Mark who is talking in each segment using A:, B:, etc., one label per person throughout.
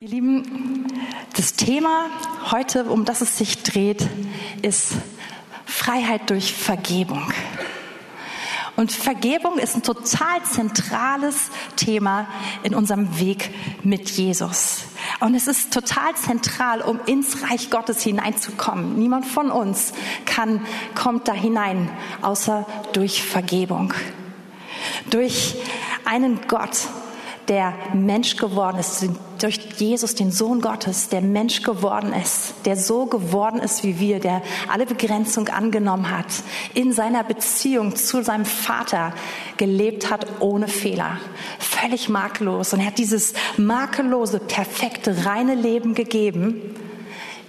A: Ihr Lieben, das Thema heute, um das es sich dreht, ist Freiheit durch Vergebung. Und Vergebung ist ein total zentrales Thema in unserem Weg mit Jesus. Und es ist total zentral, um ins Reich Gottes hineinzukommen. Niemand von uns kann, kommt da hinein, außer durch Vergebung. Durch einen Gott, der Mensch geworden ist, durch Jesus, den Sohn Gottes, der Mensch geworden ist, der so geworden ist wie wir, der alle Begrenzung angenommen hat, in seiner Beziehung zu seinem Vater gelebt hat ohne Fehler, völlig makellos. Und er hat dieses makellose, perfekte, reine Leben gegeben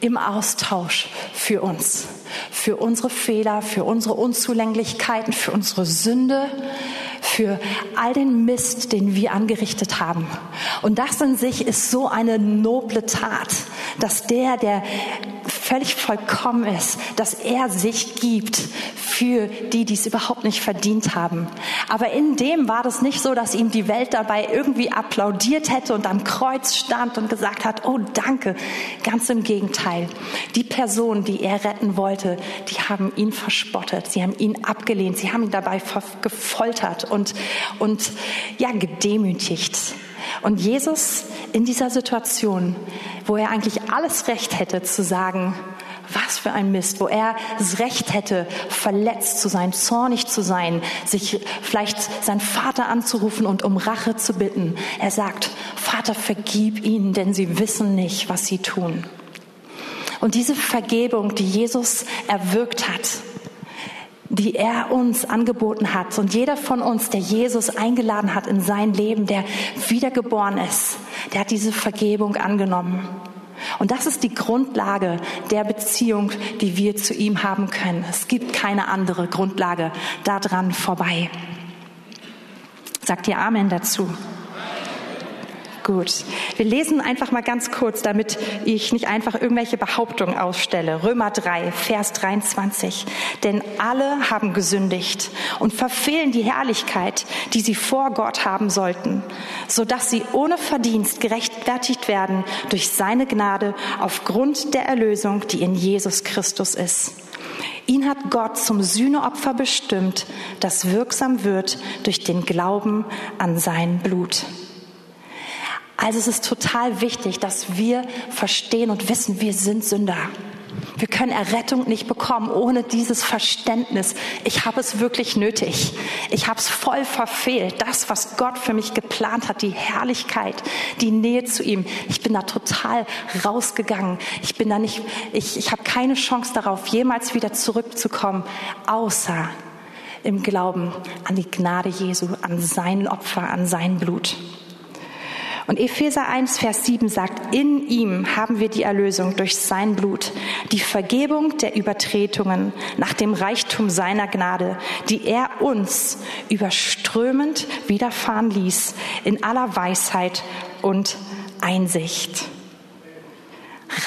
A: im Austausch für uns, für unsere Fehler, für unsere Unzulänglichkeiten, für unsere Sünde, für all den Mist, den wir angerichtet haben. Und das in sich ist so eine noble Tat, dass der, der völlig vollkommen ist, dass er sich gibt für die, die es überhaupt nicht verdient haben. Aber in dem war das nicht so, dass ihm die Welt dabei irgendwie applaudiert hätte und am Kreuz stand und gesagt hat, oh danke. Ganz im Gegenteil. Die Personen, die er retten wollte, die haben ihn verspottet, sie haben ihn abgelehnt, sie haben ihn dabei gefoltert und, und ja, gedemütigt. Und Jesus in dieser Situation, wo er eigentlich alles Recht hätte zu sagen, was für ein Mist, wo er das Recht hätte, verletzt zu sein, zornig zu sein, sich vielleicht seinen Vater anzurufen und um Rache zu bitten. Er sagt, Vater, vergib ihnen, denn sie wissen nicht, was sie tun. Und diese Vergebung, die Jesus erwirkt hat, die er uns angeboten hat. Und jeder von uns, der Jesus eingeladen hat in sein Leben, der wiedergeboren ist, der hat diese Vergebung angenommen. Und das ist die Grundlage der Beziehung, die wir zu ihm haben können. Es gibt keine andere Grundlage daran vorbei. Sagt ihr Amen dazu? Gut. Wir lesen einfach mal ganz kurz, damit ich nicht einfach irgendwelche Behauptungen ausstelle. Römer 3, Vers 23. Denn alle haben gesündigt und verfehlen die Herrlichkeit, die sie vor Gott haben sollten, so dass sie ohne Verdienst gerechtfertigt werden durch seine Gnade aufgrund der Erlösung, die in Jesus Christus ist. Ihn hat Gott zum Sühneopfer bestimmt, das wirksam wird durch den Glauben an sein Blut. Also es ist total wichtig, dass wir verstehen und wissen, wir sind Sünder. Wir können Errettung nicht bekommen ohne dieses Verständnis. Ich habe es wirklich nötig. Ich habe es voll verfehlt. Das, was Gott für mich geplant hat, die Herrlichkeit, die Nähe zu ihm. Ich bin da total rausgegangen. Ich bin da nicht, ich, ich habe keine Chance darauf, jemals wieder zurückzukommen, außer im Glauben an die Gnade Jesu, an sein Opfer, an sein Blut. Und Epheser 1, Vers 7 sagt, in ihm haben wir die Erlösung durch sein Blut, die Vergebung der Übertretungen nach dem Reichtum seiner Gnade, die er uns überströmend widerfahren ließ in aller Weisheit und Einsicht.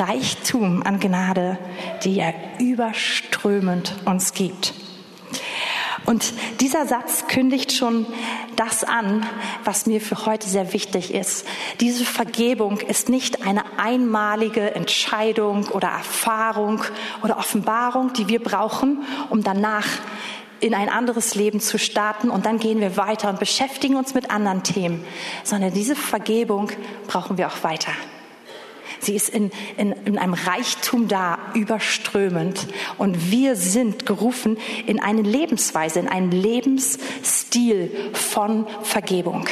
A: Reichtum an Gnade, die er überströmend uns gibt. Und dieser Satz kündigt schon das an, was mir für heute sehr wichtig ist. Diese Vergebung ist nicht eine einmalige Entscheidung oder Erfahrung oder Offenbarung, die wir brauchen, um danach in ein anderes Leben zu starten und dann gehen wir weiter und beschäftigen uns mit anderen Themen, sondern diese Vergebung brauchen wir auch weiter. Sie ist in, in, in einem Reichtum da, überströmend. Und wir sind gerufen in eine Lebensweise, in einen Lebensstil von Vergebung.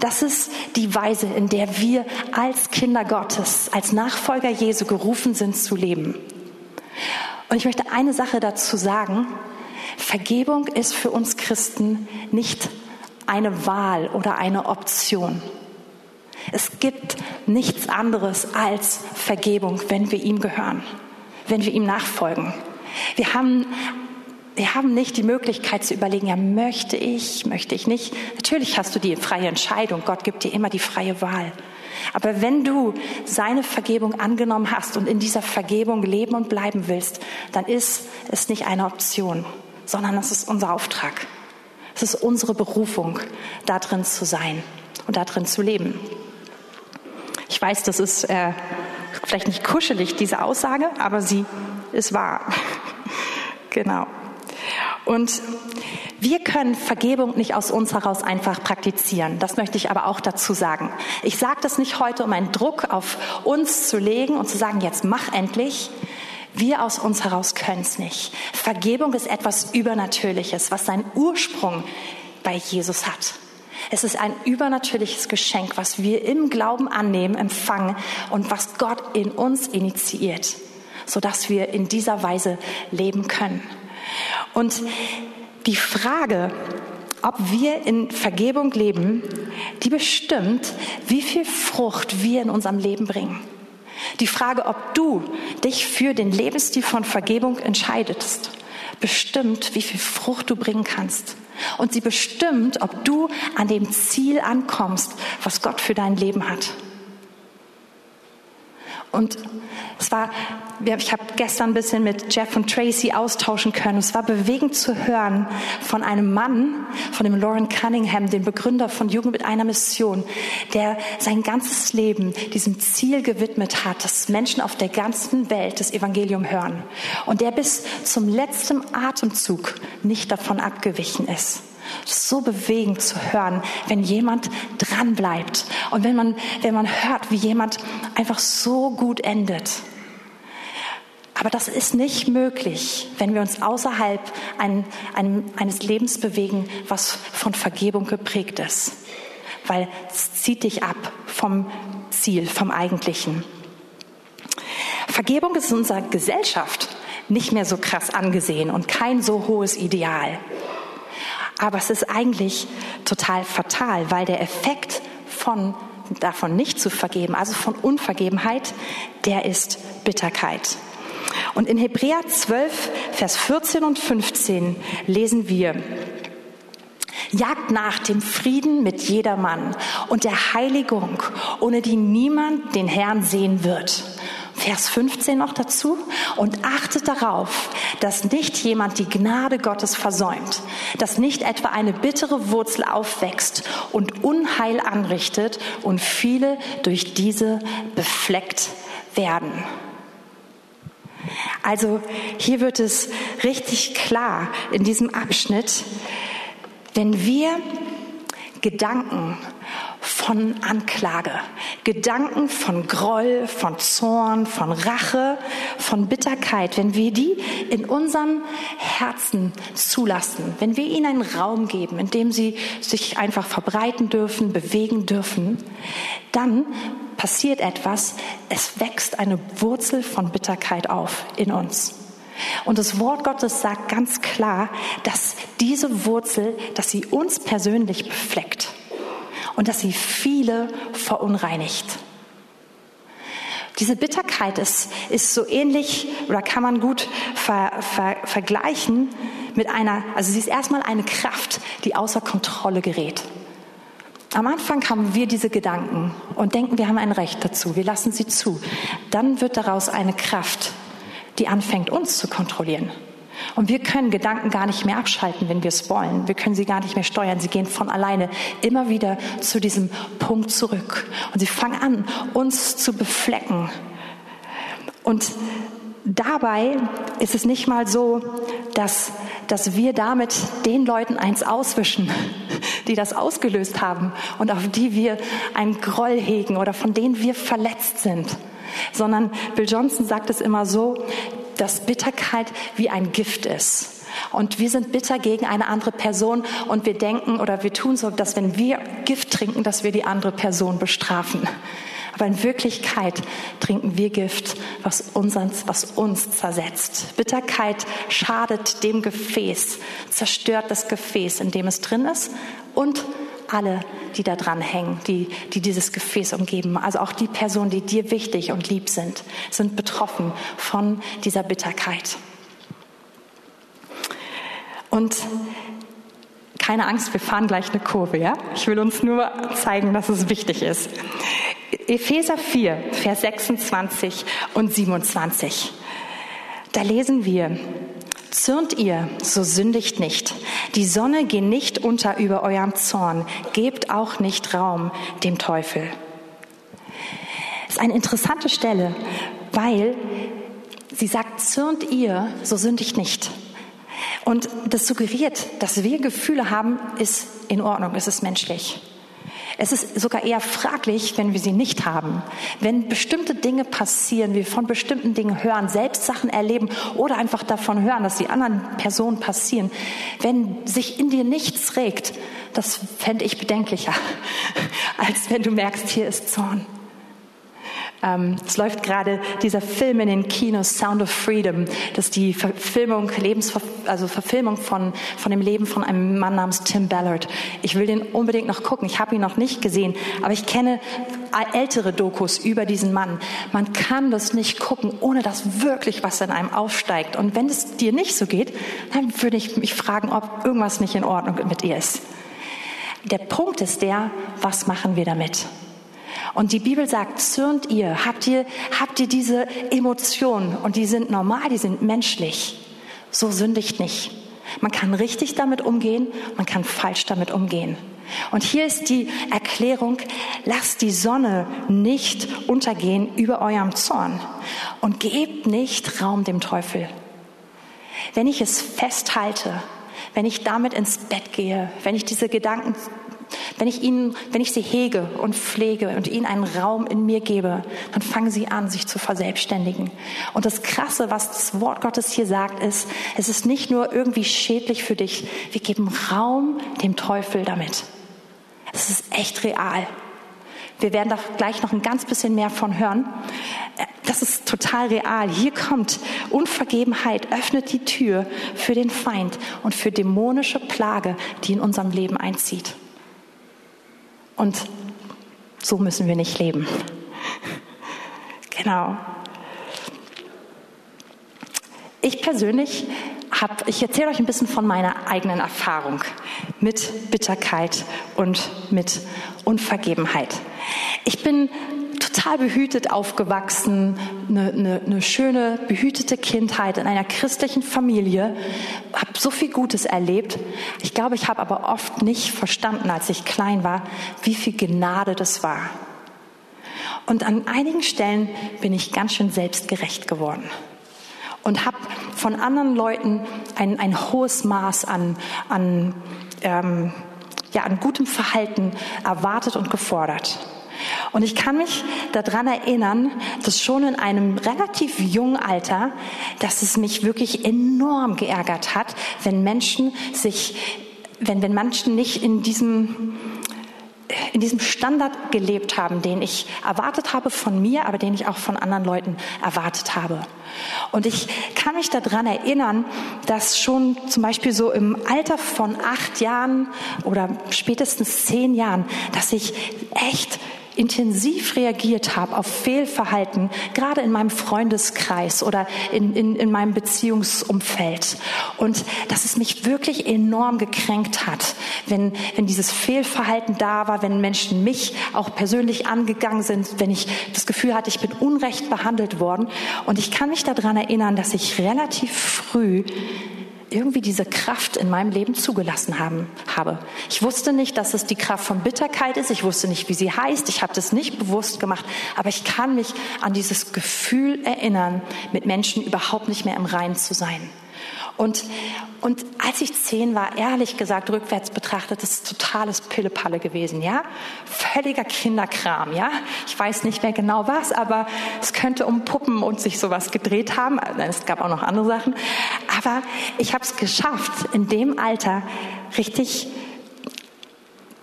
A: Das ist die Weise, in der wir als Kinder Gottes, als Nachfolger Jesu gerufen sind zu leben. Und ich möchte eine Sache dazu sagen. Vergebung ist für uns Christen nicht eine Wahl oder eine Option. Es gibt nichts anderes als Vergebung, wenn wir ihm gehören, wenn wir ihm nachfolgen. Wir haben wir haben nicht die Möglichkeit zu überlegen, ja, möchte ich, möchte ich nicht. Natürlich hast du die freie Entscheidung. Gott gibt dir immer die freie Wahl. Aber wenn du seine Vergebung angenommen hast und in dieser Vergebung leben und bleiben willst, dann ist es nicht eine Option, sondern es ist unser Auftrag. Es ist unsere Berufung, da drin zu sein und da drin zu leben. Ich weiß, das ist äh, vielleicht nicht kuschelig, diese Aussage, aber sie ist wahr. genau. Und wir können Vergebung nicht aus uns heraus einfach praktizieren. Das möchte ich aber auch dazu sagen. Ich sage das nicht heute, um einen Druck auf uns zu legen und zu sagen, jetzt mach endlich. Wir aus uns heraus können es nicht. Vergebung ist etwas Übernatürliches, was seinen Ursprung bei Jesus hat. Es ist ein übernatürliches Geschenk, was wir im Glauben annehmen, empfangen und was Gott in uns initiiert, sodass wir in dieser Weise leben können. Und die Frage, ob wir in Vergebung leben, die bestimmt, wie viel Frucht wir in unserem Leben bringen. Die Frage, ob du dich für den Lebensstil von Vergebung entscheidest, bestimmt, wie viel Frucht du bringen kannst. Und sie bestimmt, ob du an dem Ziel ankommst, was Gott für dein Leben hat. Und es war, ich habe gestern ein bisschen mit Jeff und Tracy austauschen können. Es war bewegend zu hören von einem Mann, von dem Lauren Cunningham, dem Begründer von Jugend mit einer Mission, der sein ganzes Leben diesem Ziel gewidmet hat, dass Menschen auf der ganzen Welt das Evangelium hören. Und der bis zum letzten Atemzug nicht davon abgewichen ist. So bewegend zu hören, wenn jemand dran bleibt und wenn man, wenn man hört, wie jemand einfach so gut endet. Aber das ist nicht möglich, wenn wir uns außerhalb ein, ein, eines Lebens bewegen, was von Vergebung geprägt ist. Weil es zieht dich ab vom Ziel, vom Eigentlichen. Vergebung ist in unserer Gesellschaft nicht mehr so krass angesehen und kein so hohes Ideal. Aber es ist eigentlich total fatal, weil der Effekt von davon nicht zu vergeben, also von Unvergebenheit, der ist Bitterkeit. Und in Hebräer 12, Vers 14 und 15 lesen wir, Jagt nach dem Frieden mit jedermann und der Heiligung, ohne die niemand den Herrn sehen wird. Vers 15 noch dazu. Und achtet darauf, dass nicht jemand die Gnade Gottes versäumt, dass nicht etwa eine bittere Wurzel aufwächst und Unheil anrichtet und viele durch diese befleckt werden. Also hier wird es richtig klar in diesem Abschnitt, wenn wir Gedanken von Anklage, Gedanken von Groll, von Zorn, von Rache, von Bitterkeit, wenn wir die in unserem Herzen zulassen, wenn wir ihnen einen Raum geben, in dem sie sich einfach verbreiten dürfen, bewegen dürfen, dann passiert etwas, es wächst eine Wurzel von Bitterkeit auf in uns. Und das Wort Gottes sagt ganz klar, dass diese Wurzel, dass sie uns persönlich befleckt und dass sie viele verunreinigt. Diese Bitterkeit ist, ist so ähnlich oder kann man gut ver, ver, vergleichen mit einer, also sie ist erstmal eine Kraft, die außer Kontrolle gerät. Am Anfang haben wir diese Gedanken und denken, wir haben ein Recht dazu, wir lassen sie zu. Dann wird daraus eine Kraft, die anfängt, uns zu kontrollieren. Und wir können Gedanken gar nicht mehr abschalten, wenn wir es wollen. Wir können sie gar nicht mehr steuern. Sie gehen von alleine immer wieder zu diesem Punkt zurück. Und sie fangen an, uns zu beflecken. Und dabei ist es nicht mal so, dass, dass wir damit den Leuten eins auswischen, die das ausgelöst haben und auf die wir einen Groll hegen oder von denen wir verletzt sind sondern Bill Johnson sagt es immer so, dass Bitterkeit wie ein Gift ist. Und wir sind bitter gegen eine andere Person und wir denken oder wir tun so, dass wenn wir Gift trinken, dass wir die andere Person bestrafen. Aber in Wirklichkeit trinken wir Gift, was uns, was uns zersetzt. Bitterkeit schadet dem Gefäß, zerstört das Gefäß, in dem es drin ist und alle, die da dran hängen, die, die dieses Gefäß umgeben. Also auch die Personen, die dir wichtig und lieb sind, sind betroffen von dieser Bitterkeit. Und keine Angst, wir fahren gleich eine Kurve, ja? Ich will uns nur zeigen, dass es wichtig ist. Epheser 4, Vers 26 und 27. Da lesen wir, Zürnt ihr, so sündigt nicht. Die Sonne geht nicht unter über eurem Zorn. Gebt auch nicht Raum dem Teufel. ist eine interessante Stelle, weil sie sagt, zürnt ihr, so sündigt nicht. Und das suggeriert, dass wir Gefühle haben, ist in Ordnung, es ist menschlich. Es ist sogar eher fraglich, wenn wir sie nicht haben. Wenn bestimmte Dinge passieren, wir von bestimmten Dingen hören, selbst Sachen erleben oder einfach davon hören, dass die anderen Personen passieren, wenn sich in dir nichts regt, das fände ich bedenklicher, als wenn du merkst, hier ist Zorn. Ähm, es läuft gerade dieser Film in den Kinos, Sound of Freedom. Das ist die Verfilmung, Lebensver also Verfilmung von, von dem Leben von einem Mann namens Tim Ballard. Ich will den unbedingt noch gucken. Ich habe ihn noch nicht gesehen, aber ich kenne ältere Dokus über diesen Mann. Man kann das nicht gucken, ohne dass wirklich was in einem aufsteigt. Und wenn es dir nicht so geht, dann würde ich mich fragen, ob irgendwas nicht in Ordnung mit ihr ist. Der Punkt ist der, was machen wir damit? Und die Bibel sagt, zürnt ihr, habt ihr, habt ihr diese Emotionen und die sind normal, die sind menschlich. So sündigt nicht. Man kann richtig damit umgehen, man kann falsch damit umgehen. Und hier ist die Erklärung, lasst die Sonne nicht untergehen über eurem Zorn und gebt nicht Raum dem Teufel. Wenn ich es festhalte, wenn ich damit ins Bett gehe, wenn ich diese Gedanken wenn ich ihnen, wenn ich sie hege und pflege und ihnen einen Raum in mir gebe, dann fangen sie an, sich zu verselbstständigen. Und das Krasse, was das Wort Gottes hier sagt, ist, es ist nicht nur irgendwie schädlich für dich. Wir geben Raum dem Teufel damit. Es ist echt real. Wir werden da gleich noch ein ganz bisschen mehr von hören. Das ist total real. Hier kommt Unvergebenheit, öffnet die Tür für den Feind und für dämonische Plage, die in unserem Leben einzieht. Und so müssen wir nicht leben. Genau. Ich persönlich habe, ich erzähle euch ein bisschen von meiner eigenen Erfahrung mit Bitterkeit und mit Unvergebenheit. Ich bin total behütet aufgewachsen, eine, eine, eine schöne, behütete Kindheit in einer christlichen Familie, habe so viel Gutes erlebt. Ich glaube, ich habe aber oft nicht verstanden, als ich klein war, wie viel Gnade das war. Und an einigen Stellen bin ich ganz schön selbstgerecht geworden und habe von anderen Leuten ein, ein hohes Maß an, an, ähm, ja, an gutem Verhalten erwartet und gefordert. Und ich kann mich daran erinnern, dass schon in einem relativ jungen Alter, dass es mich wirklich enorm geärgert hat, wenn Menschen sich, wenn, wenn Menschen nicht in diesem, in diesem Standard gelebt haben, den ich erwartet habe von mir, aber den ich auch von anderen Leuten erwartet habe. Und ich kann mich daran erinnern, dass schon zum Beispiel so im Alter von acht Jahren oder spätestens zehn Jahren, dass ich echt intensiv reagiert habe auf Fehlverhalten, gerade in meinem Freundeskreis oder in, in, in meinem Beziehungsumfeld. Und dass es mich wirklich enorm gekränkt hat, wenn, wenn dieses Fehlverhalten da war, wenn Menschen mich auch persönlich angegangen sind, wenn ich das Gefühl hatte, ich bin unrecht behandelt worden. Und ich kann mich daran erinnern, dass ich relativ früh irgendwie diese Kraft in meinem Leben zugelassen haben, habe. Ich wusste nicht, dass es die Kraft von Bitterkeit ist. Ich wusste nicht, wie sie heißt. Ich habe das nicht bewusst gemacht. Aber ich kann mich an dieses Gefühl erinnern, mit Menschen überhaupt nicht mehr im Reinen zu sein. Und, und als ich zehn war, ehrlich gesagt, rückwärts betrachtet, das ist totales Pillepalle gewesen, ja? Völliger Kinderkram, ja? Ich weiß nicht mehr genau was, aber es könnte um Puppen und sich sowas gedreht haben. Es gab auch noch andere Sachen. Aber ich habe es geschafft, in dem Alter richtig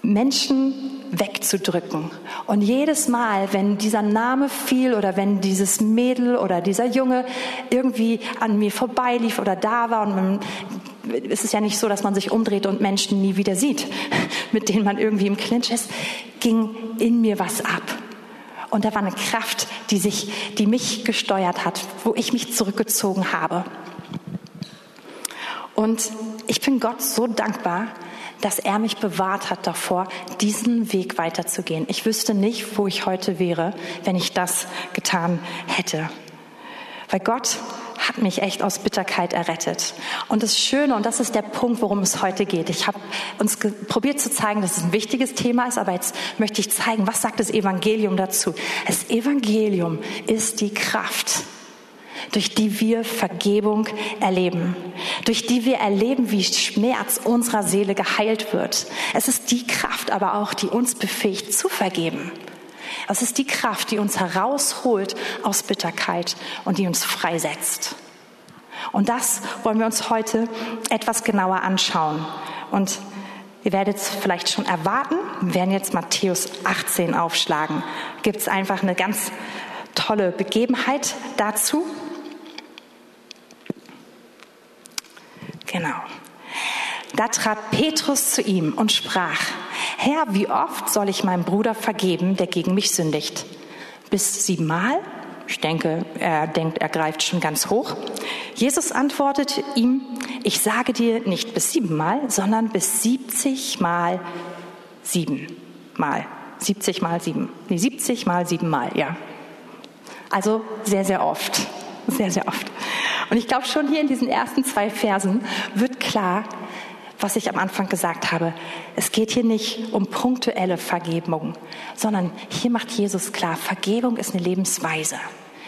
A: Menschen wegzudrücken. Und jedes Mal, wenn dieser Name fiel oder wenn dieses Mädel oder dieser Junge irgendwie an mir vorbeilief oder da war und man, es ist ja nicht so, dass man sich umdreht und Menschen nie wieder sieht, mit denen man irgendwie im Clinch ist, ging in mir was ab. Und da war eine Kraft, die sich, die mich gesteuert hat, wo ich mich zurückgezogen habe. Und ich bin Gott so dankbar, dass er mich bewahrt hat davor, diesen Weg weiterzugehen. Ich wüsste nicht, wo ich heute wäre, wenn ich das getan hätte. Weil Gott hat mich echt aus Bitterkeit errettet. Und das Schöne, und das ist der Punkt, worum es heute geht. Ich habe uns probiert zu zeigen, dass es ein wichtiges Thema ist, aber jetzt möchte ich zeigen, was sagt das Evangelium dazu? Das Evangelium ist die Kraft, durch die wir Vergebung erleben, durch die wir erleben, wie Schmerz unserer Seele geheilt wird. Es ist die Kraft aber auch, die uns befähigt zu vergeben. Es ist die Kraft, die uns herausholt aus Bitterkeit und die uns freisetzt. Und das wollen wir uns heute etwas genauer anschauen. Und ihr werdet es vielleicht schon erwarten, wir werden jetzt Matthäus 18 aufschlagen. Gibt es einfach eine ganz tolle Begebenheit dazu. Genau. Da trat Petrus zu ihm und sprach, Herr, wie oft soll ich meinem Bruder vergeben, der gegen mich sündigt? Bis siebenmal? Ich denke, er denkt, er greift schon ganz hoch. Jesus antwortete ihm, ich sage dir nicht bis siebenmal, sondern bis siebzigmal siebenmal. Siebzig mal sieben. Nee, siebzig mal siebenmal, ja. Also sehr, sehr oft. Sehr, sehr oft. Und ich glaube, schon hier in diesen ersten zwei Versen wird klar, was ich am Anfang gesagt habe. Es geht hier nicht um punktuelle Vergebung, sondern hier macht Jesus klar, Vergebung ist eine Lebensweise,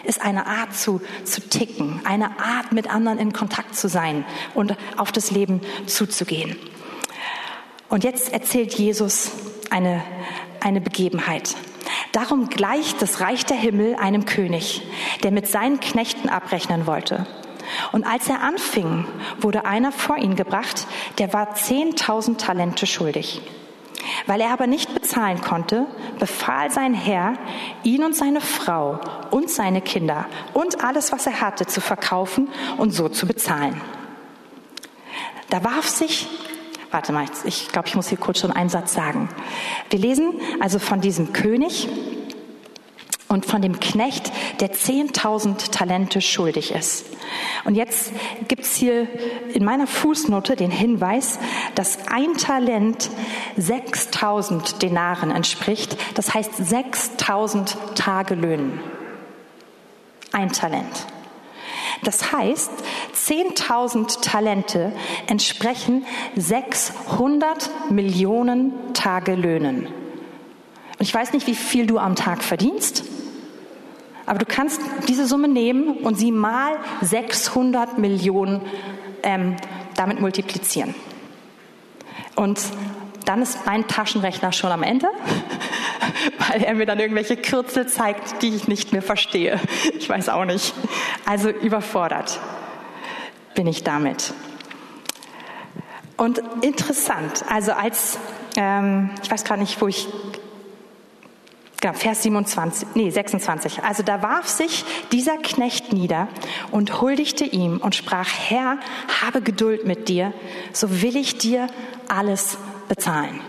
A: ist eine Art zu, zu ticken, eine Art mit anderen in Kontakt zu sein und auf das Leben zuzugehen. Und jetzt erzählt Jesus eine, eine Begebenheit. Darum gleicht das Reich der Himmel einem König, der mit seinen Knechten abrechnen wollte. Und als er anfing, wurde einer vor ihn gebracht, der war zehntausend Talente schuldig. Weil er aber nicht bezahlen konnte, befahl sein Herr, ihn und seine Frau und seine Kinder und alles, was er hatte, zu verkaufen und so zu bezahlen. Da warf sich, warte mal, ich glaube, ich muss hier kurz schon einen Satz sagen. Wir lesen also von diesem König, und von dem Knecht, der 10.000 Talente schuldig ist. Und jetzt gibt's hier in meiner Fußnote den Hinweis, dass ein Talent 6.000 Denaren entspricht, das heißt 6.000 Tagelöhnen. Ein Talent. Das heißt, 10.000 Talente entsprechen 600 Millionen Tagelöhnen. Und ich weiß nicht, wie viel du am Tag verdienst. Aber du kannst diese Summe nehmen und sie mal 600 Millionen ähm, damit multiplizieren. Und dann ist mein Taschenrechner schon am Ende, weil er mir dann irgendwelche Kürzel zeigt, die ich nicht mehr verstehe. Ich weiß auch nicht. Also überfordert bin ich damit. Und interessant, also als, ähm, ich weiß gar nicht, wo ich Genau, Vers 27, nee, 26. Also da warf sich dieser Knecht nieder und huldigte ihm und sprach, Herr, habe Geduld mit dir, so will ich dir alles bezahlen.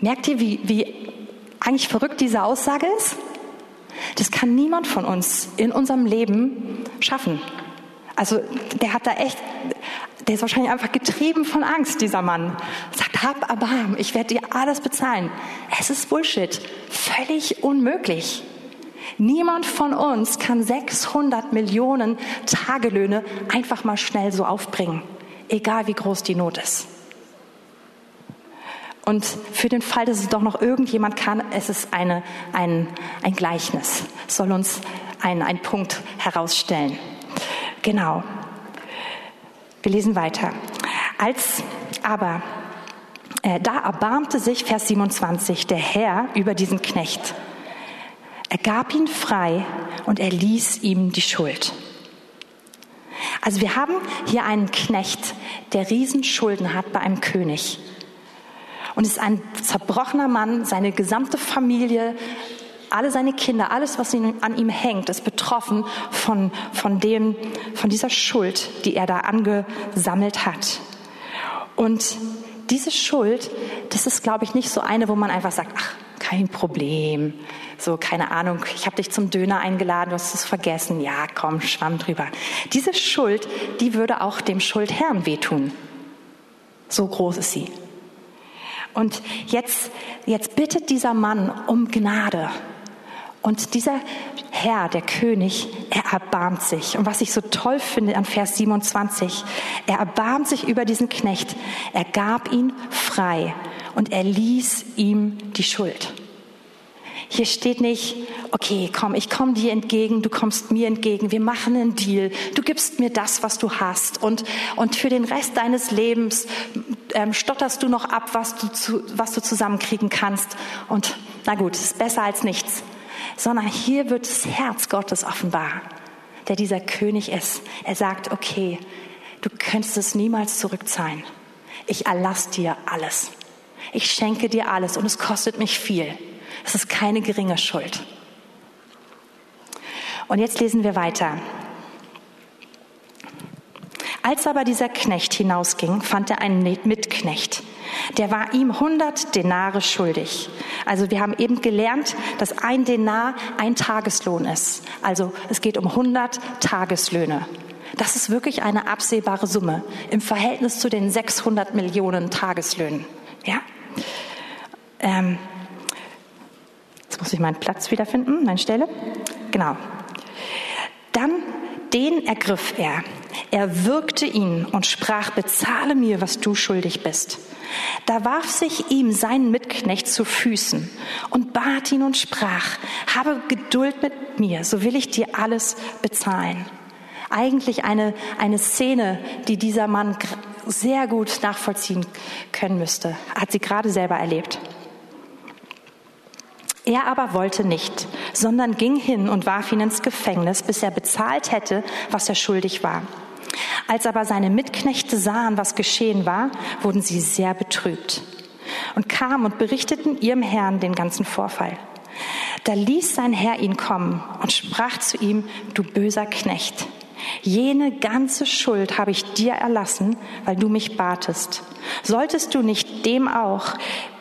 A: Merkt ihr, wie, wie eigentlich verrückt diese Aussage ist? Das kann niemand von uns in unserem Leben schaffen. Also der hat da echt, der ist wahrscheinlich einfach getrieben von Angst, dieser Mann. Sagt, hab Erbarm, ich werde dir alles bezahlen. Es ist Bullshit. Völlig unmöglich. Niemand von uns kann 600 Millionen Tagelöhne einfach mal schnell so aufbringen. Egal wie groß die Not ist. Und für den Fall, dass es doch noch irgendjemand kann, es ist eine, ein, ein Gleichnis. Es soll uns einen, einen Punkt herausstellen. Genau. Wir lesen weiter. Als aber äh, da erbarmte sich, Vers 27, der Herr über diesen Knecht. Er gab ihn frei und er ließ ihm die Schuld. Also wir haben hier einen Knecht, der Riesenschulden hat bei einem König. Und ist ein zerbrochener Mann, seine gesamte Familie alle seine Kinder, alles, was an ihm hängt, ist betroffen von, von, dem, von dieser Schuld, die er da angesammelt hat. Und diese Schuld, das ist, glaube ich, nicht so eine, wo man einfach sagt, ach, kein Problem. So, keine Ahnung, ich habe dich zum Döner eingeladen, du hast es vergessen. Ja, komm, schwamm drüber. Diese Schuld, die würde auch dem Schuldherrn wehtun. So groß ist sie. Und jetzt, jetzt bittet dieser Mann um Gnade Und dieser Herr, der König, er erbarmt sich. Und was ich so toll finde an Vers 27, er erbarmt sich über diesen Knecht. Er gab ihn frei und er ließ ihm die Schuld. Hier steht nicht, okay, komm, ich komme dir entgegen, du kommst mir entgegen, wir machen einen Deal, du gibst mir das, was du hast und, und für den Rest deines Lebens ähm, stotterst du noch ab, was du, zu, was du zusammenkriegen kannst und na gut, ist besser als nichts. Sondern hier wird das Herz Gottes offenbar, der dieser König ist. Er sagt, okay, du könntest es niemals zurückzahlen. Ich erlass dir alles. Ich schenke dir alles und es kostet mich viel. Es ist keine geringe Schuld. Und jetzt lesen wir weiter. Als aber dieser Knecht hinausging, fand er einen Mitknecht. Der war ihm 100 Denare schuldig. Also wir haben eben gelernt, dass ein Denar ein Tageslohn ist. Also es geht um 100 Tageslöhne. Das ist wirklich eine absehbare Summe im Verhältnis zu den 600 Millionen Tageslöhnen. Ja? Ähm, Jetzt muss ich meinen Platz wiederfinden, meine Stelle. Genau. Dann den ergriff er. Er würgte ihn und sprach, bezahle mir, was du schuldig bist. Da warf sich ihm sein Mitknecht zu Füßen und bat ihn und sprach, habe Geduld mit mir, so will ich dir alles bezahlen. Eigentlich eine, eine Szene, die dieser Mann sehr gut nachvollziehen können müsste. Hat sie gerade selber erlebt. Er aber wollte nicht, sondern ging hin und warf ihn ins Gefängnis, bis er bezahlt hätte, was er schuldig war. Als aber seine Mitknechte sahen, was geschehen war, wurden sie sehr betrübt und kamen und berichteten ihrem Herrn den ganzen Vorfall. Da ließ sein Herr ihn kommen und sprach zu ihm, du böser Knecht, jene ganze Schuld habe ich dir erlassen, weil du mich batest. Solltest du nicht dem auch,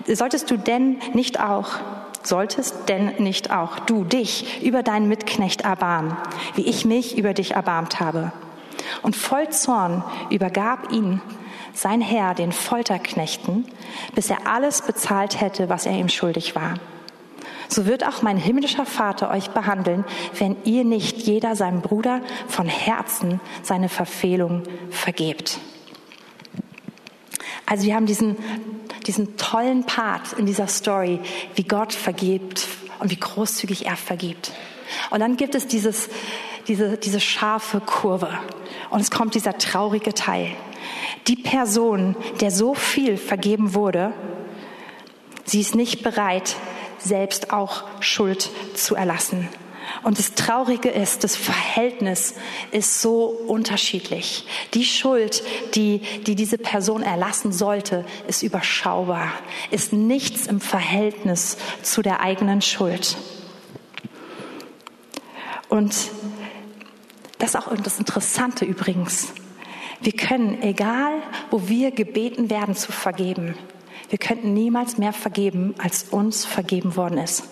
A: solltest du denn nicht auch Solltest denn nicht auch du dich über deinen Mitknecht erbarmen, wie ich mich über dich erbarmt habe? Und voll Zorn übergab ihn sein Herr den Folterknechten, bis er alles bezahlt hätte, was er ihm schuldig war. So wird auch mein himmlischer Vater euch behandeln, wenn ihr nicht jeder seinem Bruder von Herzen seine Verfehlung vergebt. Also wir haben diesen diesen tollen Part in dieser Story, wie Gott vergibt und wie großzügig er vergibt. Und dann gibt es dieses, diese, diese scharfe Kurve. Und es kommt dieser traurige Teil. Die Person, der so viel vergeben wurde, sie ist nicht bereit, selbst auch Schuld zu erlassen. Und das Traurige ist, das Verhältnis ist so unterschiedlich. Die Schuld, die, die diese Person erlassen sollte, ist überschaubar, ist nichts im Verhältnis zu der eigenen Schuld. Und das ist auch das Interessante übrigens. Wir können, egal wo wir gebeten werden zu vergeben, wir könnten niemals mehr vergeben, als uns vergeben worden ist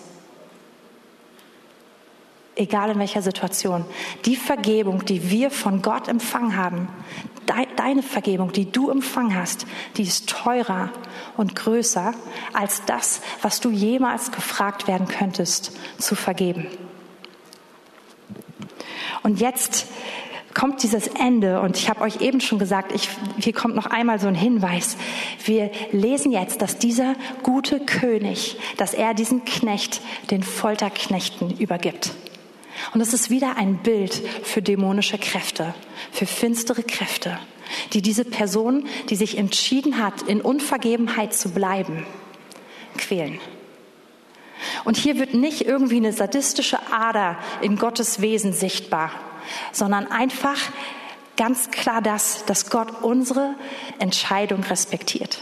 A: egal in welcher Situation. Die Vergebung, die wir von Gott empfangen haben, deine Vergebung, die du empfangen hast, die ist teurer und größer als das, was du jemals gefragt werden könntest zu vergeben. Und jetzt kommt dieses Ende und ich habe euch eben schon gesagt, ich, hier kommt noch einmal so ein Hinweis. Wir lesen jetzt, dass dieser gute König, dass er diesen Knecht den Folterknechten übergibt. Und es ist wieder ein Bild für dämonische Kräfte, für finstere Kräfte, die diese Person, die sich entschieden hat, in Unvergebenheit zu bleiben, quälen. Und hier wird nicht irgendwie eine sadistische Ader in Gottes Wesen sichtbar, sondern einfach ganz klar das, dass Gott unsere Entscheidung respektiert.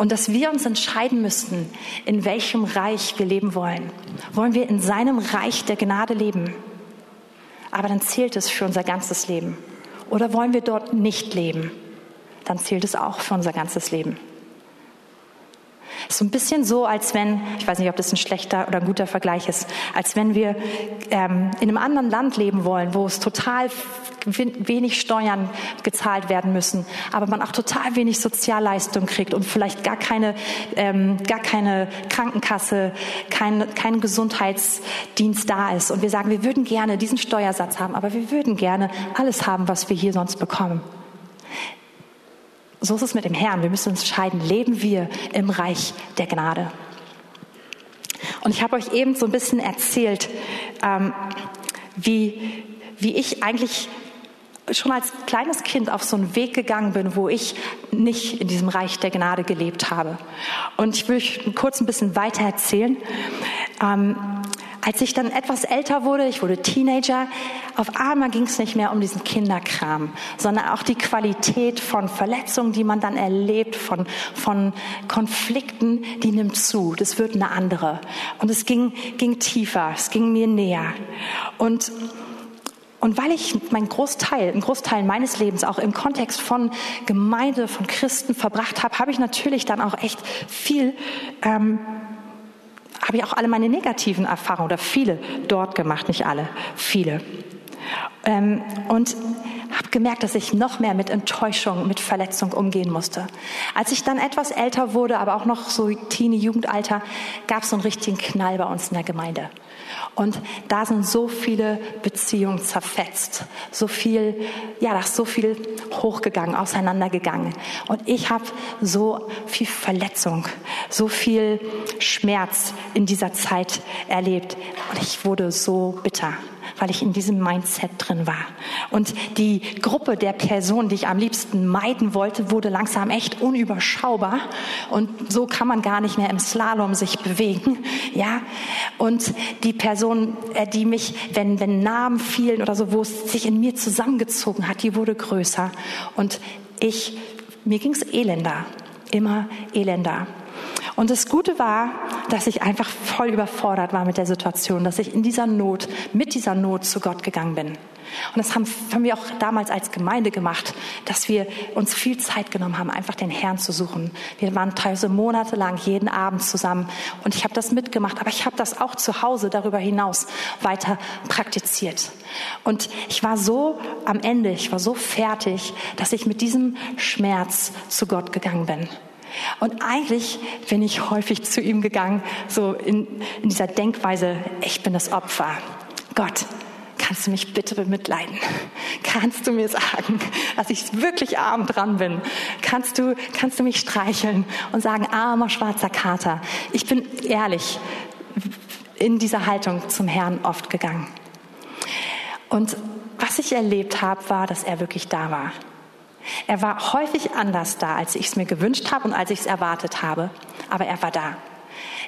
A: Und dass wir uns entscheiden müssten, in welchem Reich wir leben wollen. Wollen wir in seinem Reich der Gnade leben? Aber dann zählt es für unser ganzes Leben. Oder wollen wir dort nicht leben? Dann zählt es auch für unser ganzes Leben. So ein bisschen so, als wenn, ich weiß nicht, ob das ein schlechter oder ein guter Vergleich ist, als wenn wir ähm, in einem anderen Land leben wollen, wo es total wenig Steuern gezahlt werden müssen, aber man auch total wenig Sozialleistung kriegt und vielleicht gar keine, ähm, gar keine Krankenkasse, kein, kein Gesundheitsdienst da ist. Und wir sagen, wir würden gerne diesen Steuersatz haben, aber wir würden gerne alles haben, was wir hier sonst bekommen. So ist es mit dem Herrn. Wir müssen uns entscheiden, leben wir im Reich der Gnade. Und ich habe euch eben so ein bisschen erzählt, ähm, wie, wie ich eigentlich schon als kleines Kind auf so einen Weg gegangen bin, wo ich nicht in diesem Reich der Gnade gelebt habe. Und ich will euch kurz ein bisschen weiter erzählen. Ähm, als ich dann etwas älter wurde, ich wurde Teenager, auf einmal ging es nicht mehr um diesen Kinderkram, sondern auch die Qualität von Verletzungen, die man dann erlebt, von, von Konflikten, die nimmt zu. Das wird eine andere. Und es ging, ging tiefer, es ging mir näher. Und und weil ich meinen Großteil, einen Großteil meines Lebens auch im Kontext von Gemeinde, von Christen verbracht habe, habe ich natürlich dann auch echt viel ähm, habe ich auch alle meine negativen Erfahrungen oder viele dort gemacht, nicht alle, viele. Ähm, und habe gemerkt, dass ich noch mehr mit Enttäuschung, mit Verletzung umgehen musste. Als ich dann etwas älter wurde, aber auch noch so Teenie-Jugendalter, gab es so einen richtigen Knall bei uns in der Gemeinde. Und da sind so viele Beziehungen zerfetzt, so viel, ja, da ist so viel hochgegangen, auseinandergegangen. Und ich habe so viel Verletzung, so viel Schmerz in dieser Zeit erlebt. Und ich wurde so bitter weil ich in diesem Mindset drin war. Und die Gruppe der Personen, die ich am liebsten meiden wollte, wurde langsam echt unüberschaubar. Und so kann man gar nicht mehr im Slalom sich bewegen. Ja. Und die Person, äh, die mich, wenn, wenn Namen fielen oder so, wo es sich in mir zusammengezogen hat, die wurde größer. Und ich, mir ging es elender. Immer elender. Und das Gute war, dass ich einfach voll überfordert war mit der Situation, dass ich in dieser Not, mit dieser Not zu Gott gegangen bin. Und das haben, haben wir auch damals als Gemeinde gemacht, dass wir uns viel Zeit genommen haben, einfach den Herrn zu suchen. Wir waren teilweise monatelang jeden Abend zusammen und ich habe das mitgemacht, aber ich habe das auch zu Hause darüber hinaus weiter praktiziert. Und ich war so am Ende, ich war so fertig, dass ich mit diesem Schmerz zu Gott gegangen bin. Und eigentlich bin ich häufig zu ihm gegangen, so in, in dieser Denkweise, ich bin das Opfer. Gott, kannst du mich bitte bemitleiden? Kannst du mir sagen, dass ich wirklich arm dran bin? Kannst du, kannst du mich streicheln und sagen, armer schwarzer Kater? Ich bin ehrlich in dieser Haltung zum Herrn oft gegangen. Und was ich erlebt habe, war, dass er wirklich da war. Er war häufig anders da, als ich es mir gewünscht habe und als ich es erwartet habe, aber er war da.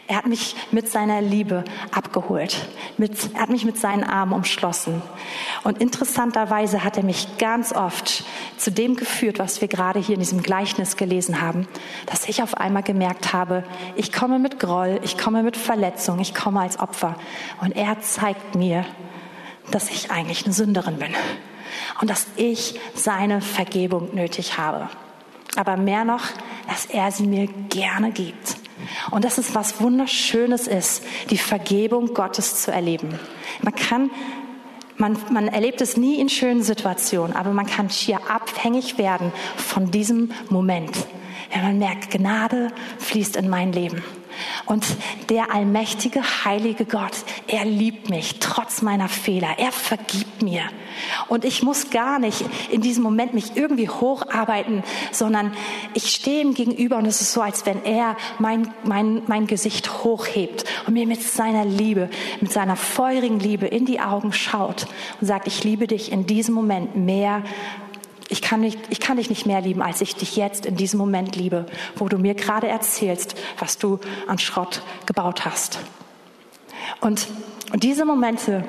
A: Er hat mich mit seiner Liebe abgeholt. Mit, er hat mich mit seinen Armen umschlossen. Und interessanterweise hat er mich ganz oft zu dem geführt, was wir gerade hier in diesem Gleichnis gelesen haben, dass ich auf einmal gemerkt habe, ich komme mit Groll, ich komme mit Verletzung, ich komme als Opfer. Und er zeigt mir, dass ich eigentlich eine Sünderin bin und dass ich seine Vergebung nötig habe. Aber mehr noch, dass er sie mir gerne gibt. Und dass es was Wunderschönes ist, die Vergebung Gottes zu erleben. Man kann, man, man erlebt es nie in schönen Situationen, aber man kann hier abhängig werden von diesem Moment. Wenn man merkt, Gnade fließt in mein Leben. Und der allmächtige, heilige Gott, er liebt mich trotz meiner Fehler. Er vergibt mir. Und ich muss gar nicht in diesem Moment mich irgendwie hocharbeiten, sondern ich stehe ihm gegenüber und es ist so, als wenn er mein, mein, mein Gesicht hochhebt und mir mit seiner Liebe, mit seiner feurigen Liebe in die Augen schaut und sagt, ich liebe dich in diesem Moment mehr ich kann, nicht, ich kann dich nicht mehr lieben, als ich dich jetzt in diesem Moment liebe, wo du mir gerade erzählst, was du an Schrott gebaut hast. Und, und diese Momente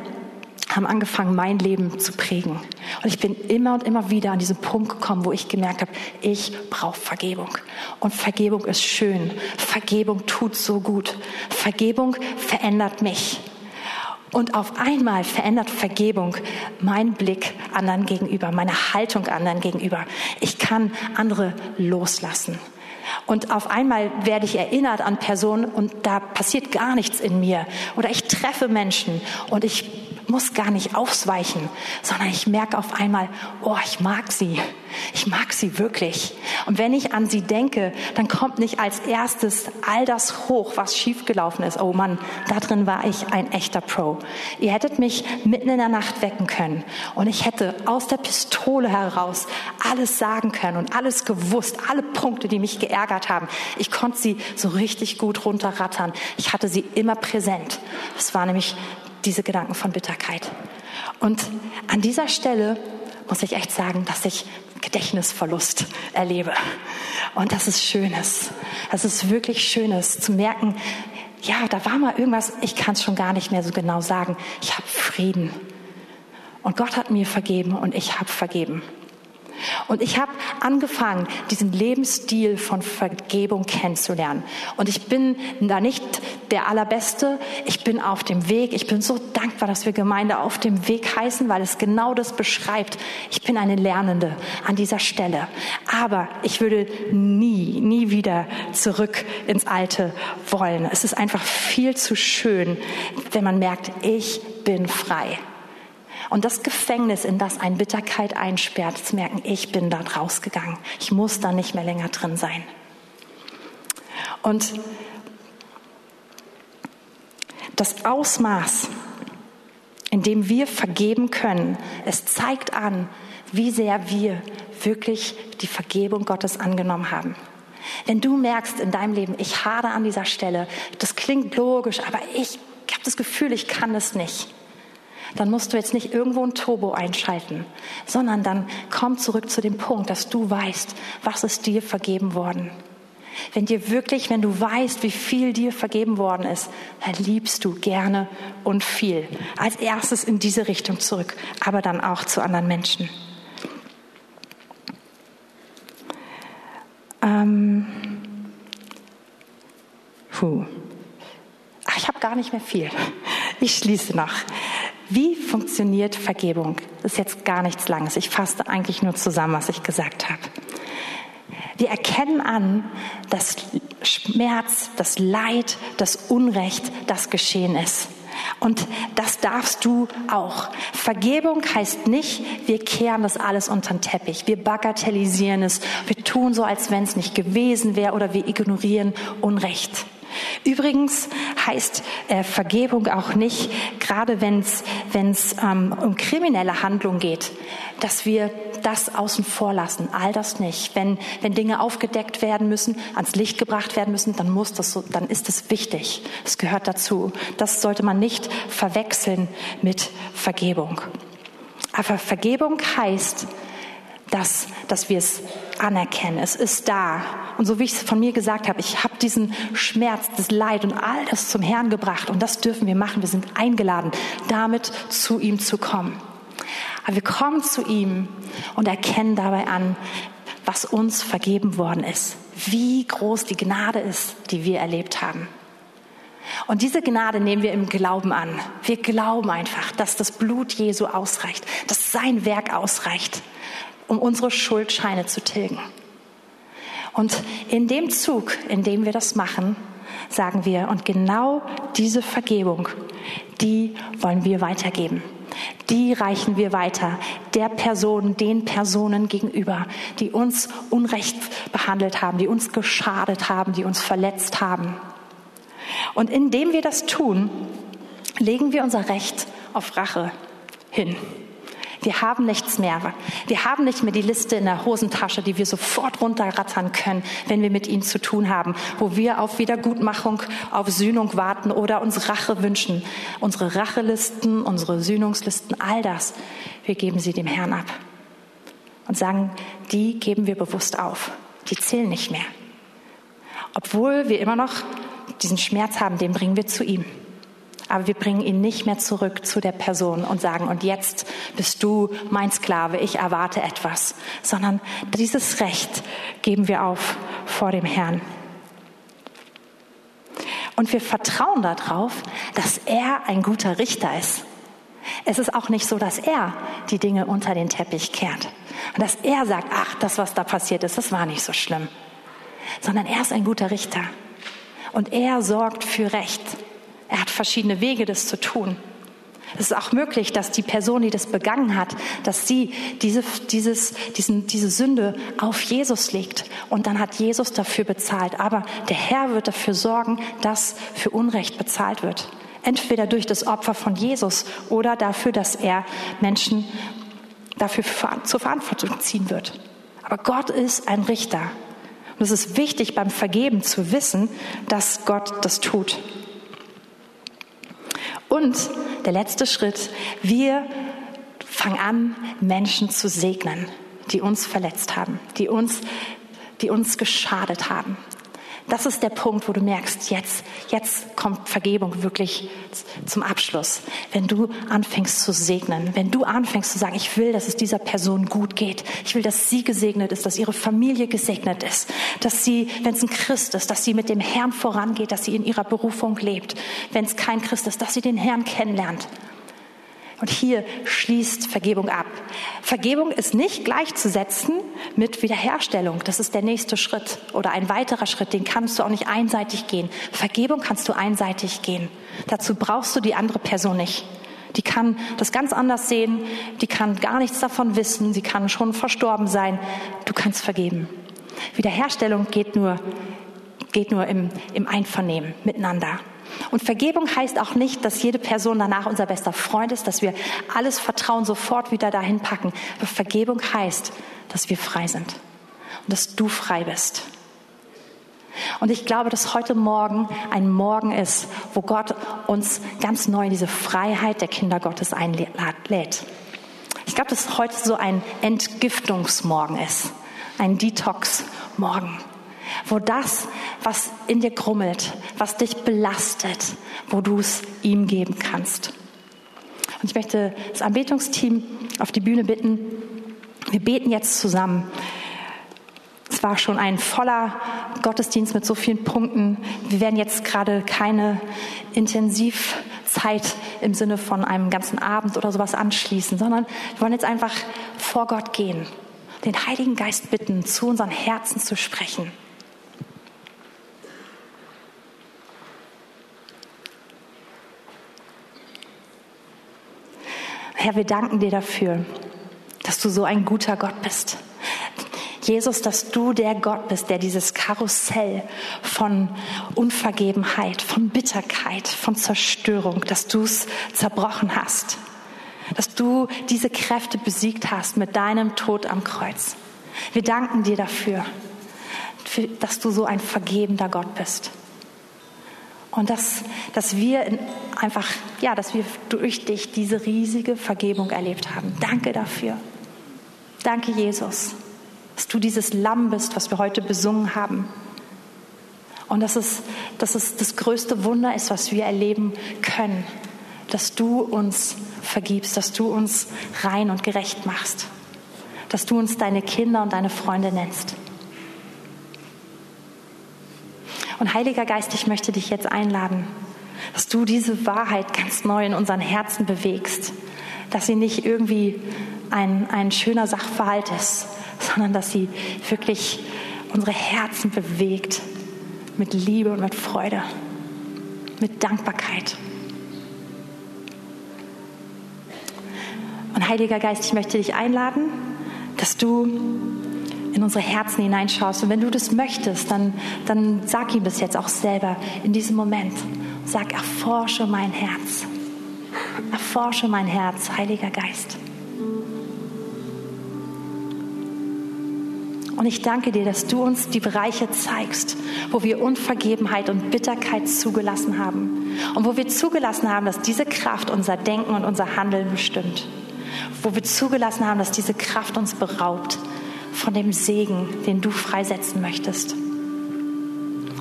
A: haben angefangen, mein Leben zu prägen. Und ich bin immer und immer wieder an diesen Punkt gekommen, wo ich gemerkt habe, ich brauche Vergebung. Und Vergebung ist schön. Vergebung tut so gut. Vergebung verändert mich. Und auf einmal verändert Vergebung meinen Blick anderen gegenüber, meine Haltung anderen gegenüber. Ich kann andere loslassen. Und auf einmal werde ich erinnert an Personen und da passiert gar nichts in mir. Oder ich treffe Menschen und ich muss gar nicht ausweichen, sondern ich merke auf einmal, oh, ich mag sie. Ich mag sie wirklich. Und wenn ich an sie denke, dann kommt nicht als erstes all das hoch, was schiefgelaufen ist. Oh Mann, da drin war ich ein echter Pro. Ihr hättet mich mitten in der Nacht wecken können und ich hätte aus der Pistole heraus alles sagen können und alles gewusst, alle Punkte, die mich geärgert haben. Ich konnte sie so richtig gut runterrattern. Ich hatte sie immer präsent. Das war nämlich diese Gedanken von Bitterkeit. Und an dieser Stelle muss ich echt sagen, dass ich Gedächtnisverlust erlebe. Und das ist Schönes. Das ist wirklich Schönes zu merken, ja, da war mal irgendwas, ich kann es schon gar nicht mehr so genau sagen. Ich habe Frieden. Und Gott hat mir vergeben und ich habe vergeben. Und ich habe angefangen, diesen Lebensstil von Vergebung kennenzulernen. Und ich bin da nicht der Allerbeste. Ich bin auf dem Weg. Ich bin so dankbar, dass wir Gemeinde auf dem Weg heißen, weil es genau das beschreibt. Ich bin eine Lernende an dieser Stelle. Aber ich würde nie, nie wieder zurück ins Alte wollen. Es ist einfach viel zu schön, wenn man merkt, ich bin frei. Und das Gefängnis, in das ein Bitterkeit einsperrt, zu merken, ich bin da rausgegangen. Ich muss da nicht mehr länger drin sein. Und das Ausmaß, in dem wir vergeben können, es zeigt an, wie sehr wir wirklich die Vergebung Gottes angenommen haben. Wenn du merkst in deinem Leben, ich hade an dieser Stelle, das klingt logisch, aber ich habe das Gefühl, ich kann es nicht dann musst du jetzt nicht irgendwo ein Turbo einschalten, sondern dann komm zurück zu dem Punkt, dass du weißt, was ist dir vergeben worden. Wenn dir wirklich, wenn du weißt, wie viel dir vergeben worden ist, dann liebst du gerne und viel. Als erstes in diese Richtung zurück, aber dann auch zu anderen Menschen. Ähm, puh. Ach, ich habe gar nicht mehr viel. Ich schließe noch. Wie funktioniert Vergebung? Das ist jetzt gar nichts Langes. Ich fasse eigentlich nur zusammen, was ich gesagt habe. Wir erkennen an, dass Schmerz, das Leid, das Unrecht, das geschehen ist. Und das darfst du auch. Vergebung heißt nicht, wir kehren das alles unter den Teppich, wir bagatellisieren es, wir tun so, als wenn es nicht gewesen wäre oder wir ignorieren Unrecht. Übrigens heißt äh, Vergebung auch nicht, gerade wenn es ähm, um kriminelle Handlungen geht, dass wir das außen vor lassen. All das nicht. Wenn, wenn Dinge aufgedeckt werden müssen, ans Licht gebracht werden müssen, dann muss das so, dann ist es wichtig. Es gehört dazu. Das sollte man nicht verwechseln mit Vergebung. Aber Vergebung heißt, dass, dass wir es anerkennen. Es ist da. Und so wie ich es von mir gesagt habe, ich habe diesen Schmerz, das Leid und all das zum Herrn gebracht. Und das dürfen wir machen. Wir sind eingeladen, damit zu ihm zu kommen. Aber wir kommen zu ihm und erkennen dabei an, was uns vergeben worden ist. Wie groß die Gnade ist, die wir erlebt haben. Und diese Gnade nehmen wir im Glauben an. Wir glauben einfach, dass das Blut Jesu ausreicht, dass sein Werk ausreicht um unsere Schuldscheine zu tilgen. Und in dem Zug, in dem wir das machen, sagen wir, und genau diese Vergebung, die wollen wir weitergeben. Die reichen wir weiter der Person, den Personen gegenüber, die uns unrecht behandelt haben, die uns geschadet haben, die uns verletzt haben. Und indem wir das tun, legen wir unser Recht auf Rache hin. Wir haben nichts mehr. Wir haben nicht mehr die Liste in der Hosentasche, die wir sofort runterrattern können, wenn wir mit ihnen zu tun haben, wo wir auf Wiedergutmachung, auf Sühnung warten oder uns Rache wünschen. Unsere Rachelisten, unsere Sühnungslisten, all das, wir geben sie dem Herrn ab und sagen, die geben wir bewusst auf. Die zählen nicht mehr. Obwohl wir immer noch diesen Schmerz haben, den bringen wir zu ihm. Aber wir bringen ihn nicht mehr zurück zu der Person und sagen, und jetzt bist du mein Sklave, ich erwarte etwas, sondern dieses Recht geben wir auf vor dem Herrn. Und wir vertrauen darauf, dass er ein guter Richter ist. Es ist auch nicht so, dass er die Dinge unter den Teppich kehrt. Und dass er sagt, ach, das, was da passiert ist, das war nicht so schlimm. sondern er ist ein guter Richter. Und er sorgt für Recht. Er hat verschiedene Wege, das zu tun. Es ist auch möglich, dass die Person, die das begangen hat, dass sie diese, dieses, diesen, diese Sünde auf Jesus legt. Und dann hat Jesus dafür bezahlt. Aber der Herr wird dafür sorgen, dass für Unrecht bezahlt wird. Entweder durch das Opfer von Jesus oder dafür, dass er Menschen dafür zur Verantwortung ziehen wird. Aber Gott ist ein Richter. Und es ist wichtig beim Vergeben zu wissen, dass Gott das tut. Und der letzte Schritt, wir fangen an, Menschen zu segnen, die uns verletzt haben, die uns, die uns geschadet haben. Das ist der Punkt, wo du merkst, jetzt, jetzt kommt Vergebung wirklich zum Abschluss. Wenn du anfängst zu segnen, wenn du anfängst zu sagen, ich will, dass es dieser Person gut geht. Ich will, dass sie gesegnet ist, dass ihre Familie gesegnet ist, dass sie, wenn es ein Christ ist, dass sie mit dem Herrn vorangeht, dass sie in ihrer Berufung lebt. Wenn es kein Christ ist, dass sie den Herrn kennenlernt. Und hier schließt Vergebung ab. Vergebung ist nicht gleichzusetzen mit Wiederherstellung. Das ist der nächste Schritt oder ein weiterer Schritt. Den kannst du auch nicht einseitig gehen. Vergebung kannst du einseitig gehen. Dazu brauchst du die andere Person nicht. Die kann das ganz anders sehen. Die kann gar nichts davon wissen. Sie kann schon verstorben sein. Du kannst vergeben. Wiederherstellung geht nur, geht nur im, im Einvernehmen miteinander. Und Vergebung heißt auch nicht, dass jede Person danach unser bester Freund ist, dass wir alles Vertrauen sofort wieder dahin packen. Aber Vergebung heißt, dass wir frei sind und dass du frei bist. Und ich glaube, dass heute Morgen ein Morgen ist, wo Gott uns ganz neu in diese Freiheit der Kinder Gottes einlädt. Ich glaube, dass heute so ein Entgiftungsmorgen ist, ein Detox-Morgen wo das, was in dir grummelt, was dich belastet, wo du es ihm geben kannst. Und ich möchte das Anbetungsteam auf die Bühne bitten. Wir beten jetzt zusammen. Es war schon ein voller Gottesdienst mit so vielen Punkten. Wir werden jetzt gerade keine Intensivzeit im Sinne von einem ganzen Abend oder sowas anschließen, sondern wir wollen jetzt einfach vor Gott gehen, den Heiligen Geist bitten, zu unseren Herzen zu sprechen. Herr, wir danken dir dafür, dass du so ein guter Gott bist. Jesus, dass du der Gott bist, der dieses Karussell von Unvergebenheit, von Bitterkeit, von Zerstörung, dass du es zerbrochen hast. Dass du diese Kräfte besiegt hast mit deinem Tod am Kreuz. Wir danken dir dafür, dass du so ein vergebender Gott bist. Und dass, dass wir einfach, ja, dass wir durch dich diese riesige Vergebung erlebt haben. Danke dafür. Danke, Jesus, dass du dieses Lamm bist, was wir heute besungen haben. Und dass es, dass es das größte Wunder ist, was wir erleben können, dass du uns vergibst, dass du uns rein und gerecht machst, dass du uns deine Kinder und deine Freunde nennst. Und Heiliger Geist, ich möchte dich jetzt einladen, dass du diese Wahrheit ganz neu in unseren Herzen bewegst, dass sie nicht irgendwie ein, ein schöner Sachverhalt ist, sondern dass sie wirklich unsere Herzen bewegt mit Liebe und mit Freude, mit Dankbarkeit. Und Heiliger Geist, ich möchte dich einladen, dass du in unsere Herzen hineinschaust. Und wenn du das möchtest, dann, dann sag ihm das jetzt auch selber in diesem Moment. Sag, erforsche mein Herz. Erforsche mein Herz, Heiliger Geist. Und ich danke dir, dass du uns die Bereiche zeigst, wo wir Unvergebenheit und Bitterkeit zugelassen haben. Und wo wir zugelassen haben, dass diese Kraft unser Denken und unser Handeln bestimmt. Wo wir zugelassen haben, dass diese Kraft uns beraubt von dem Segen, den du freisetzen möchtest.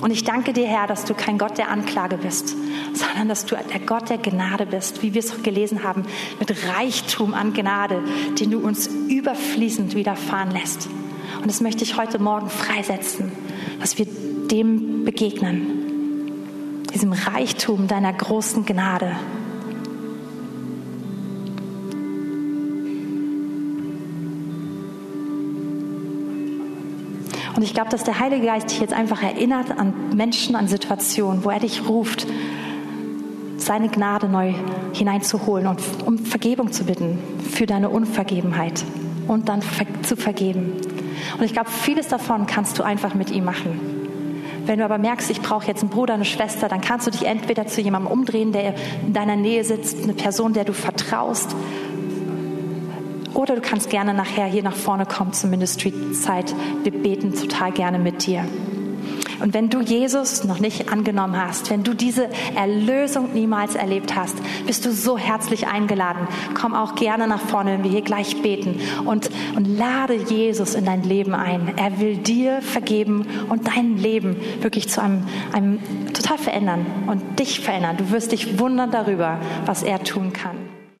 A: Und ich danke dir, Herr, dass du kein Gott der Anklage bist, sondern dass du der Gott der Gnade bist, wie wir es gelesen haben, mit Reichtum an Gnade, den du uns überfließend widerfahren lässt. Und das möchte ich heute Morgen freisetzen, dass wir dem begegnen, diesem Reichtum deiner großen Gnade. Und ich glaube, dass der Heilige Geist dich jetzt einfach erinnert an Menschen, an Situationen, wo er dich ruft, seine Gnade neu hineinzuholen und um Vergebung zu bitten für deine Unvergebenheit und dann zu vergeben. Und ich glaube, vieles davon kannst du einfach mit ihm machen. Wenn du aber merkst, ich brauche jetzt einen Bruder, eine Schwester, dann kannst du dich entweder zu jemandem umdrehen, der in deiner Nähe sitzt, eine Person, der du vertraust. Oder du kannst gerne nachher hier nach vorne kommen zur Ministry-Zeit. Wir beten total gerne mit dir. Und wenn du Jesus noch nicht angenommen hast, wenn du diese Erlösung niemals erlebt hast, bist du so herzlich eingeladen. Komm auch gerne nach vorne, wenn wir hier gleich beten und, und lade Jesus in dein Leben ein. Er will dir vergeben und dein Leben wirklich zu einem, einem total verändern und dich verändern. Du wirst dich wundern darüber, was er tun kann.